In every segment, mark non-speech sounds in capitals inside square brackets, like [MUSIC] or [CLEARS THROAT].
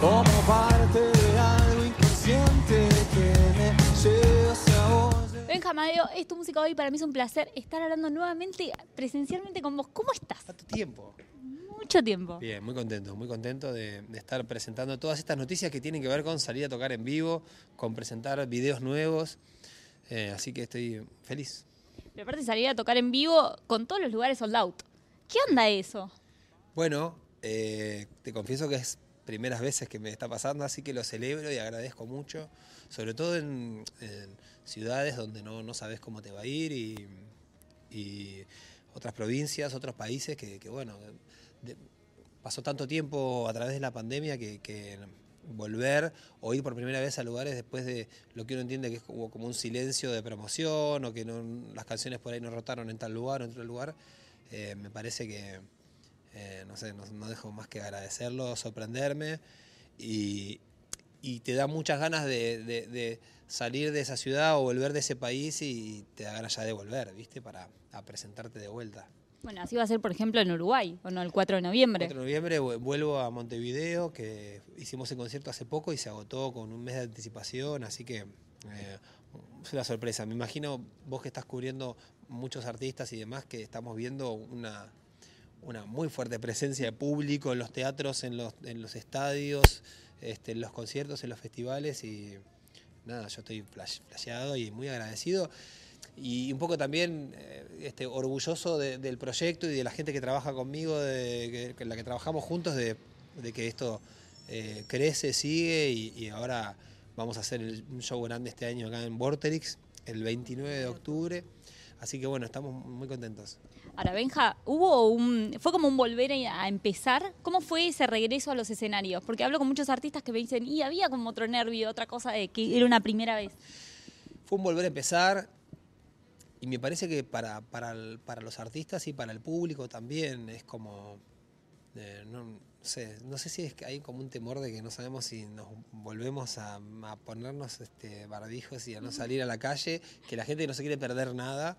como parte de algo inconsciente que me lleva hacia vos. Benja Amadeo, es tu música hoy. Para mí es un placer estar hablando nuevamente, presencialmente con vos. ¿Cómo estás? ¿Cuánto tiempo? Mucho tiempo. Bien, muy contento, muy contento de, de estar presentando todas estas noticias que tienen que ver con salir a tocar en vivo, con presentar videos nuevos. Eh, así que estoy feliz. Pero aparte salir a tocar en vivo con todos los lugares sold out. ¿Qué onda eso? Bueno, eh, te confieso que es primeras veces que me está pasando, así que lo celebro y agradezco mucho, sobre todo en, en ciudades donde no, no sabes cómo te va a ir y, otras provincias, otros países que, que, bueno, pasó tanto tiempo a través de la pandemia que, volver o ir por primera vez a lugares después de lo que uno entiende que es como, como un silencio de promoción o que no, las canciones por ahí no rotaron en tal lugar o en otro lugar, eh, me parece que, eh, no sé, no, no dejo más que agradecerlo, sorprenderme y, y te da muchas ganas de, de- de salir de esa ciudad o volver de ese país y te da ganas ya de volver, ¿viste? Para a presentarte de vuelta. Bueno, así va a ser, por ejemplo, en Uruguay, ¿o no? El 4 de noviembre. 4 de noviembre vu- vuelvo a Montevideo, que hicimos el concierto hace poco y se agotó con un mes de anticipación, así que eh, es una sorpresa. Me imagino vos que estás cubriendo muchos artistas y demás, que estamos viendo una, una muy fuerte presencia de público en los teatros, en los, en los estadios, este, en los conciertos, en los festivales y nada, yo estoy flash- flasheado y muy agradecido y un poco también eh, este, orgulloso de- del proyecto y de la gente que trabaja conmigo, de la que trabajamos juntos, de, de que esto eh, crece, sigue y, y ahora vamos a hacer un show grande este año acá en Vorterix, el 29 de octubre. Así que bueno, estamos muy contentos. Ahora, Benja, hubo un. Fue como un volver a empezar. ¿Cómo fue ese regreso a los escenarios? Porque hablo con muchos artistas que me dicen, y había como otro nervio, otra cosa de que era una primera vez. Fue un volver a empezar y me parece que para, para, el- para los artistas y para el público también es como, eh, no, sé, no sé si hay como un temor de que no sabemos si nos volvemos a, ponernos este, barbijos y a no salir a la calle, que la gente no se quiere perder nada.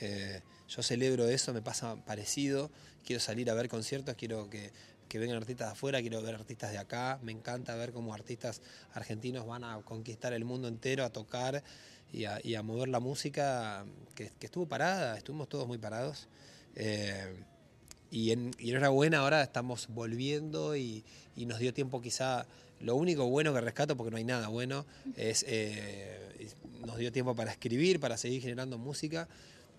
Eh, yo celebro eso, me pasa parecido, quiero salir a ver conciertos, quiero que, que vengan artistas de afuera, quiero ver artistas de acá, me encanta ver cómo artistas argentinos van a conquistar el mundo entero, a tocar y a, mover la música que, que estuvo parada, estuvimos todos muy parados. Eh, y, en, y enhorabuena, ahora estamos volviendo y, y nos dio tiempo quizá, lo único bueno que rescato, porque no hay nada bueno, es eh, nos dio tiempo para escribir, para seguir generando música,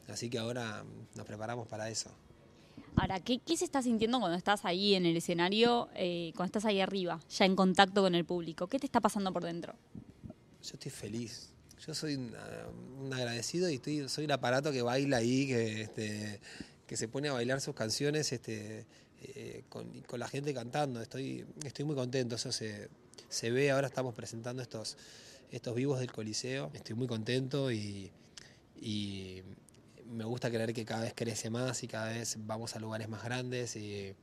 así que ahora nos preparamos para eso. Ahora, ¿qué, qué se está sintiendo cuando estás ahí en el escenario, eh, cuando estás ahí arriba, ya en contacto con el público? ¿Qué te está pasando por dentro? Yo estoy feliz. Yo soy un, ah, un agradecido y estoy, soy un aparato que baila ahí, que, este, que se pone a bailar sus canciones este, eh, con, la gente cantando. Estoy, estoy muy contento, eso se, se ve. Ahora estamos presentando estos, estos vivos del Coliseo. Estoy muy contento y, me gusta creer que cada vez crece más y cada vez vamos a lugares más grandes y,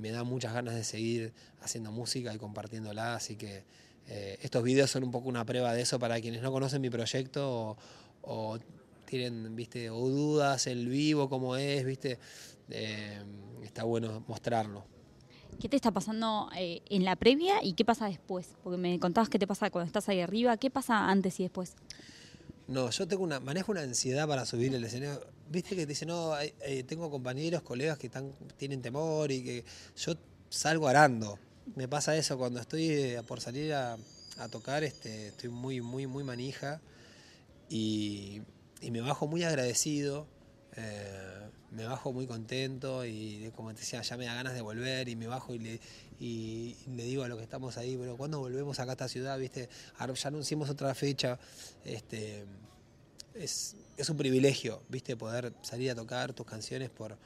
me da muchas ganas de seguir haciendo música y compartiéndola, así que eh, estos videos son un poco una prueba de eso para quienes no conocen mi proyecto o tienen, viste, o dudas, el vivo, cómo es, viste, Eh, está bueno mostrarlo. ¿Qué te está pasando eh, en la previa y qué pasa después? Porque me contabas qué te pasa cuando estás ahí arriba, ¿qué pasa antes y después? No, yo tengo una, manejo una ansiedad para subir el escenario. Viste que te dicen, no, eh, tengo compañeros, colegas que están, tienen temor y que yo salgo arando. Me pasa eso cuando estoy por salir a, a tocar, este, estoy muy, muy, muy manija y, y me bajo muy agradecido, eh, me bajo muy contento y como te decía, ya me da ganas de volver y me bajo y le, y le digo a los que estamos ahí, pero ¿cuándo volvemos acá a esta ciudad? ¿Viste? Ya anunciamos otra fecha. Este, es, es un privilegio, ¿viste? Poder salir a tocar tus canciones por,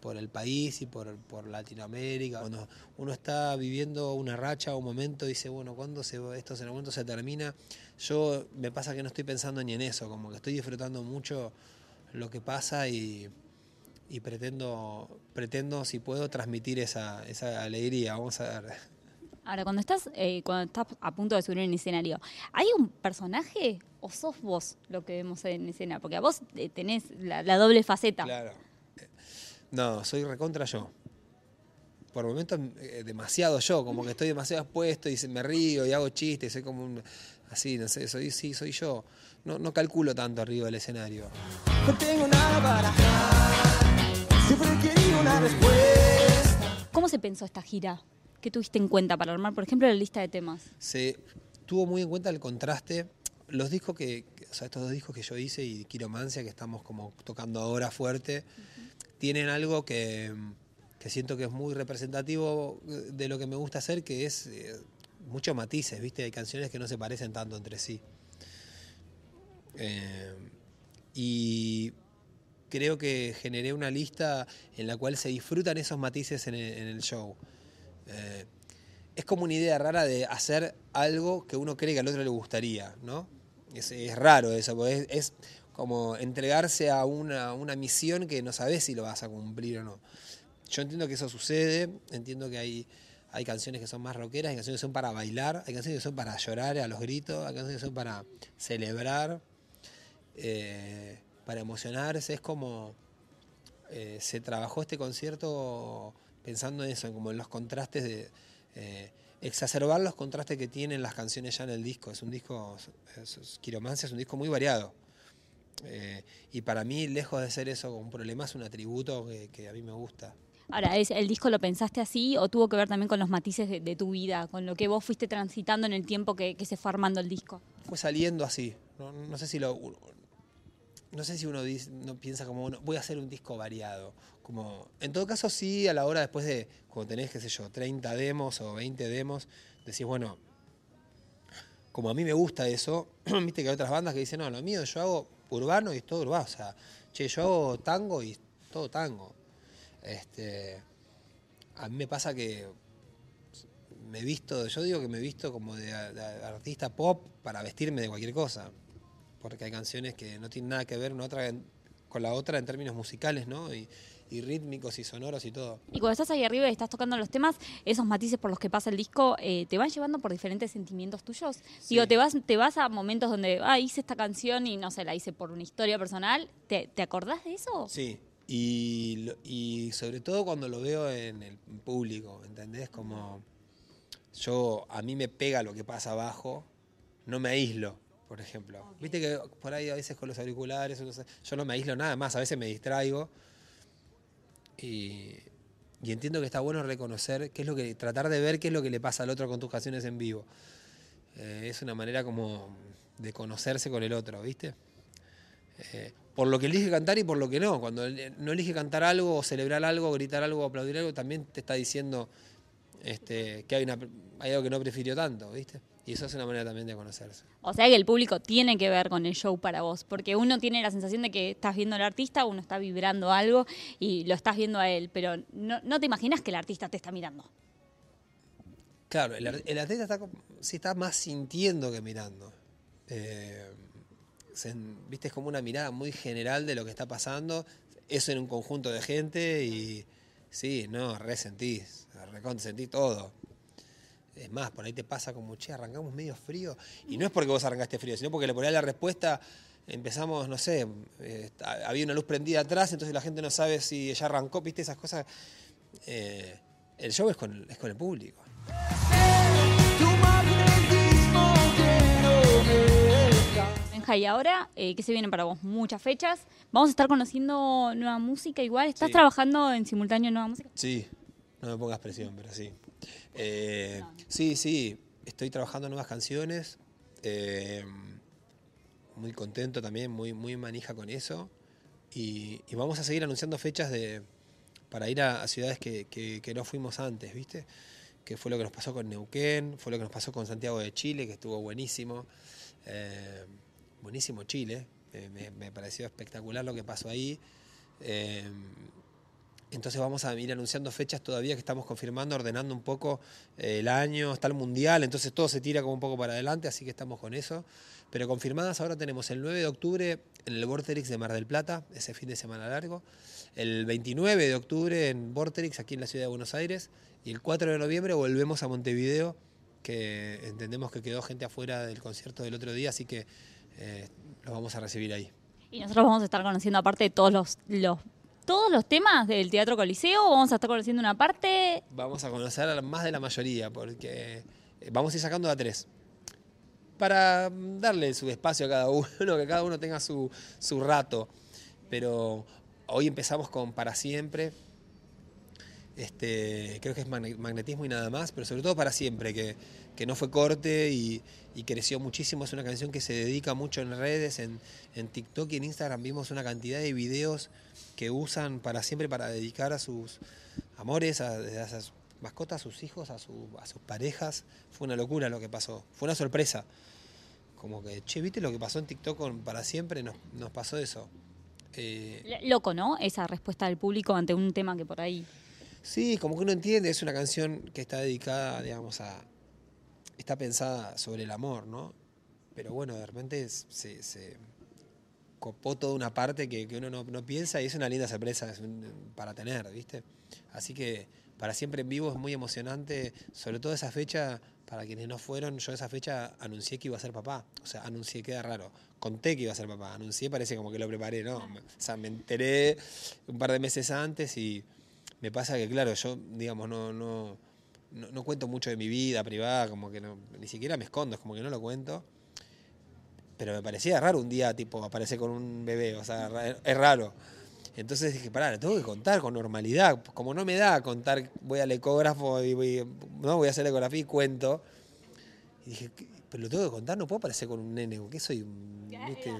por el país y por, por Latinoamérica. Cuando uno está viviendo una racha o un momento, dice, bueno, ¿cuándo se, esto en algún momento se termina? Yo me pasa que no estoy pensando ni en eso, como que estoy disfrutando mucho lo que pasa y, y pretendo, pretendo, si puedo, transmitir esa, esa alegría. Vamos a ver. Ahora, cuando estás, eh, cuando estás a punto de subir en escenario, ¿hay un personaje o sos vos lo que vemos en escena? Porque a vos eh, tenés la, la doble faceta. Claro. No, soy recontra yo. por momentos eh, demasiado yo, como que estoy demasiado expuesto y se- me río y hago chistes, soy como un, así, no sé, soy, sí, soy yo. No, no calculo tanto arriba del escenario. No tengo nada para. Siempre quería una respuesta. ¿Cómo se pensó esta gira? ¿Qué tuviste en cuenta para armar, por ejemplo, la lista de temas? Se tuvo muy en cuenta el contraste. Los discos que, que- o sea, estos dos discos que yo hice y Quiromancia, que estamos como tocando ahora fuerte, tienen algo que, que siento que es muy representativo de lo que me gusta hacer, que es eh, muchos matices, ¿viste? Hay canciones que no se parecen tanto entre sí. Eh, y creo que generé una lista en la cual se disfrutan esos matices en el, show. Eh, es como una idea rara de hacer algo que uno cree que al otro le gustaría, ¿no? Es, raro eso, porque es como entregarse a una, una misión que no sabes si lo vas a cumplir o no. Yo entiendo que eso sucede, entiendo que hay, hay canciones que son más rockeras, hay canciones que son para bailar, hay canciones que son para llorar a los gritos, hay canciones que son para celebrar, eh, para emocionarse. Es como eh, se trabajó este concierto pensando en eso, como en los contrastes de eh, exacerbar los contrastes que tienen las canciones ya en el disco. Es un disco, es- Quiromancia es un disco muy variado. Eh, y para mí, lejos de ser eso un problema, es un atributo que, que a mí me gusta. Ahora, ¿es, ¿el disco lo pensaste así o tuvo que ver también con los matices de, de tu vida, con lo que vos fuiste transitando en el tiempo que, que se fue armando el disco? Fue saliendo así. No, no sé si lo. No sé si uno dice- no piensa como voy a hacer un disco variado. Como, en todo caso, sí, a la hora después de, cuando tenés, qué sé yo, 30 demos o 20 demos, decís, bueno, como a mí me gusta eso, [CLEARS THROAT] viste que hay otras bandas que dicen, no, lo mío yo hago urbano y es todo urbano. O sea, che, yo tango y todo tango. Este, a mí me pasa que me visto, yo digo que me visto como de, artista pop para vestirme de cualquier cosa. Porque hay canciones que no tienen nada que ver una otra con la otra en términos musicales, ¿no? Y rítmicos y sonoros y todo. Y cuando estás ahí arriba y estás tocando los temas, esos matices por los que pasa el disco, eh, ¿te van llevando por diferentes sentimientos tuyos? Sí. Digo, ¿te vas, te vas a momentos donde, ah, hice esta canción y no sé, la hice por una historia personal? ¿Te, te acordás de eso? Sí, y, y sobre todo cuando lo veo en el público, ¿entendés? Como yo, a mí me pega lo que pasa abajo, no me aíslo, por ejemplo. Viste que por ahí a veces con los auriculares, yo no me aíslo nada más, a veces me distraigo. Y, entiendo que está bueno reconocer qué es lo que, tratar de ver qué es lo que le pasa al otro con tus canciones en vivo. Eh, es una manera como de conocerse con el otro, ¿viste? Eh, por lo que elige cantar y por lo que no. Cuando él no elige cantar algo, o celebrar algo, gritar algo, o aplaudir algo, también te está diciendo este, que hay, hay algo que no prefirió tanto, ¿viste? Y eso es una manera también de conocerse. O sea que el público tiene que ver con el show para vos, porque uno tiene la sensación de que estás viendo al artista, uno está vibrando algo y lo estás viendo a él, pero no, no te imaginas que el artista te está mirando. Claro, el, el artista está, sí está más sintiendo que mirando. Eh, se- ¿Viste? Es como una mirada muy general de lo que está pasando. Eso en un conjunto de gente y sí, no, resentís, sentís todo. Es más, por ahí te pasa como, che, arrancamos medio frío. Y no es porque vos arrancaste frío, sino porque le ponés la respuesta, empezamos, no sé, eh, había una luz prendida atrás, entonces la gente no sabe si ya arrancó, viste, esas cosas. Eh, el show es con, es con el público. Y ahora, eh, ¿qué se viene para vos? Muchas fechas. Vamos a estar conociendo nueva música igual. ¿Estás Sí. trabajando en simultáneo en nueva música? Sí, no me pongas presión, pero sí. Eh, sí, sí, estoy trabajando nuevas canciones. eh, muy contento también, muy, muy manija con eso. Y, vamos a seguir anunciando fechas de, para ir a, ciudades que, que- no fuimos antes, ¿viste? Que fue lo que nos pasó con Neuquén, fue lo que nos pasó con Santiago de Chile, que estuvo buenísimo. Eh, buenísimo Chile, me, pareció espectacular lo que pasó ahí. Entonces vamos a ir anunciando fechas todavía que estamos confirmando, ordenando un poco eh, el año, está el mundial, entonces todo se tira como un poco para adelante, así que estamos con eso. Pero confirmadas ahora tenemos el 9 de octubre en el Vorterix de Mar del Plata, ese fin de semana largo. El 29 de octubre en Vorterix, aquí en la ciudad de Buenos Aires. Y el 4 de noviembre volvemos a Montevideo, que entendemos que quedó gente afuera del concierto del otro día, así que eh, los vamos a recibir ahí. Y nosotros vamos a estar conociendo, aparte de todos los, los todos los temas del Teatro Coliseo o vamos a estar conociendo una parte? Vamos a conocer más de la mayoría, porque eh, vamos a ir sacando a tres. Para mm, darle su espacio a cada [LAUGHS] uno, que cada uno tenga su, su rato. Pero hoy empezamos con Para Siempre. Este, creo que es magne- magnetismo y nada más, pero sobre todo para siempre, que, que no fue corte y, y creció muchísimo. Es una canción que se dedica mucho en redes, en, en TikTok y en Instagram vimos una cantidad de videos que usan para siempre para dedicar a sus amores, a, a sus mascotas, a sus hijos, a, su- a sus parejas. Fue una locura lo que pasó, fue una sorpresa. Como que, che, ¿viste lo que pasó en TikTok con para siempre? Nos, nos pasó eso. Eh, Loco, ¿no? Esa respuesta del público ante un tema que por ahí... Sí, como que uno entiende, es una canción que está dedicada, digamos, a. está pensada sobre el amor, ¿no? Pero bueno, de repente se, se copó toda una parte que, que uno no, no piensa y es una linda sorpresa para tener, ¿viste? Así que para siempre en vivo es muy emocionante, sobre todo esa fecha, para quienes no fueron, yo esa fecha anuncié que iba a ser papá. O sea, anuncié, queda raro. Conté que iba a ser papá, anuncié, parece como que lo preparé, ¿no? O sea, me enteré un par de meses antes y me pasa que, claro, yo, digamos, no, no, no, no cuento mucho de mi vida privada, como que no, ni siquiera me escondo, es como que no lo cuento. Pero me parecía raro un día, tipo, aparecer con un bebé, o sea, es raro. Entonces dije, pará, lo tengo que contar con normalidad. Como no me da contar, voy al ecógrafo y voy, no, voy a hacer la ecografía y cuento. Y dije, pero lo tengo que contar, no puedo aparecer con un nene, ¿qué soy? un- ¿viste?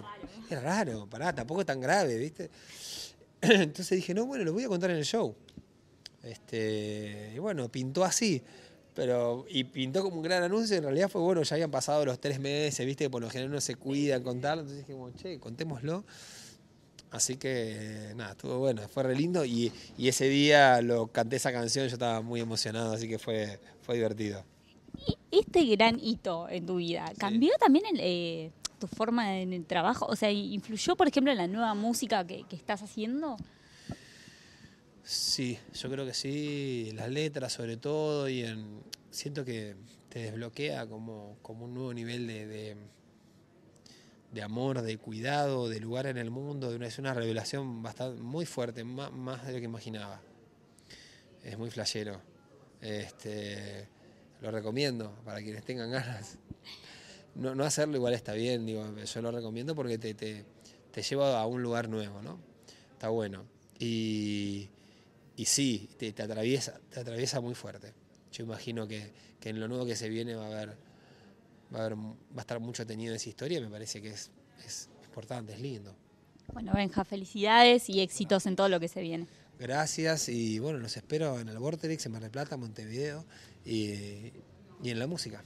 Es raro, pará, tampoco es tan grave, ¿viste? [CLEARS THROAT] Entonces dije, no, bueno, lo voy a contar en el show. Este, y bueno, pintó así. Pero, y pintó como un gran anuncio, en realidad fue bueno, ya habían pasado los tres meses, viste, que por lo general uno se cuida en contarlo, entonces dije, como, che, contémoslo. Así que nada, estuvo bueno, fue re lindo y, y ese día lo canté esa canción, yo estaba muy emocionado, así que fue, fue divertido. Y este gran hito en tu vida, ¿cambió también el, eh, tu forma en el trabajo? O sea, ¿influyó, por ejemplo, en la nueva música que, que estás haciendo? Sí, yo creo que sí, las letras sobre todo, y en, siento que te desbloquea como, como un nuevo nivel de, de, de amor, de cuidado, de lugar en el mundo, de una, es una revelación bastante, muy fuerte, más, más de lo que imaginaba. Es muy flashero. Este, lo recomiendo para quienes tengan ganas. No, no hacerlo igual está bien, digo, yo lo recomiendo porque te, te, te lleva a un lugar nuevo, ¿no? Está bueno. Y, y sí, te, te atraviesa, te atraviesa muy fuerte. Yo imagino que, que en lo nuevo que se viene va a haber, va a haber, va a estar mucho tenido esa historia y me parece que es, es importante, es lindo. Bueno, Benja, felicidades y éxitos en todo lo que se viene. Gracias y bueno, los espero en el Vorterix, en Mar del Plata, Montevideo y, y en la música.